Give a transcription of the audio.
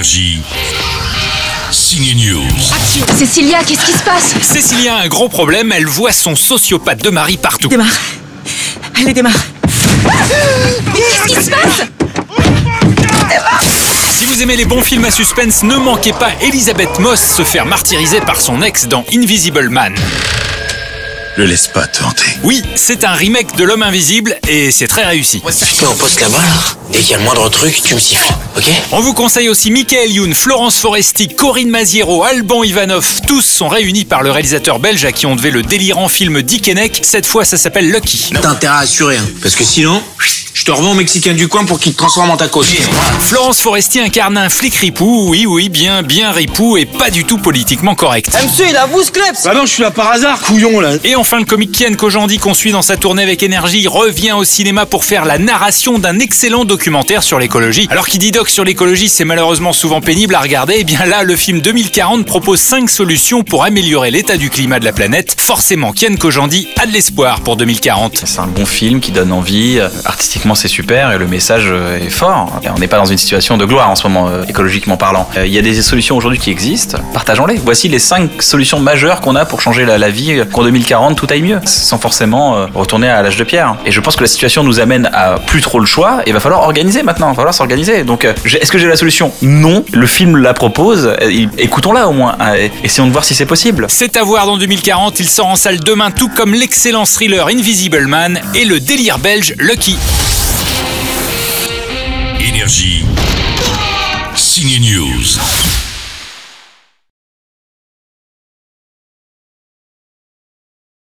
Énergie. Signe News. Cécilia, qu'est-ce qui se passe Cécilia a un gros problème, elle voit son sociopathe de mari partout. Démarre. Allez, démarre. Qu'est-ce qui se passe Si vous aimez les bons films à suspense, ne manquez pas Elisabeth Moss se faire martyriser par son ex dans Invisible Man. Le laisse pas te hanter. Oui, c'est un remake de L'homme invisible et c'est très réussi. Mets en poste là-bas, là. Dès qu'il y a le moindre truc, tu me siffles, ok On vous conseille aussi Michael Youn, Florence Foresti, Corinne Maziero, Alban Ivanov. Tous sont réunis par le réalisateur belge à qui on devait le délirant film Dickeneck. Cette fois, ça s'appelle Lucky. T'as intérêt à assurer, hein, parce que sinon, je te revends au Mexicain du coin pour qu'il te transforme en tacos. Florence Foresti incarne un flic ripou, oui, oui, bien, bien ripou et pas du tout politiquement correct. monsieur, il a vous, Kleps Bah non, je suis là par hasard, couillon là. Et enfin, le comique Kian Kojandi, qu'on suit dans sa tournée avec énergie, revient au cinéma pour faire la narration d'un excellent documentaire sur l'écologie. Alors qui dit doc sur l'écologie, c'est malheureusement souvent pénible à regarder. Et bien là, le film 2040 propose 5 solutions pour améliorer l'état du climat de la planète. Forcément, Kian Kojandi a de l'espoir pour 2040. C'est un bon film qui donne envie. Euh, C'est super et le message euh, est fort. On n'est pas dans une situation de gloire en ce moment, euh, écologiquement parlant. Euh, Il y a des solutions aujourd'hui qui existent. Partageons-les. Voici les cinq solutions majeures qu'on a pour changer la, vie qu'en 2040 tout aille mieux, sans forcément retourner à l'âge de pierre. Et je pense que la situation nous amène à plus trop le choix. Et va falloir organiser maintenant. Va falloir s'organiser. Donc, est-ce que j'ai la solution? Non. Le film la propose. Écoutons-la au moins. Euh, Essayons de voir si c'est possible. C'est à voir dans 2040, il sort en salle demain, tout comme l'excellent thriller Invisible Man et le délire belge Lucky. Énergie. Signe News.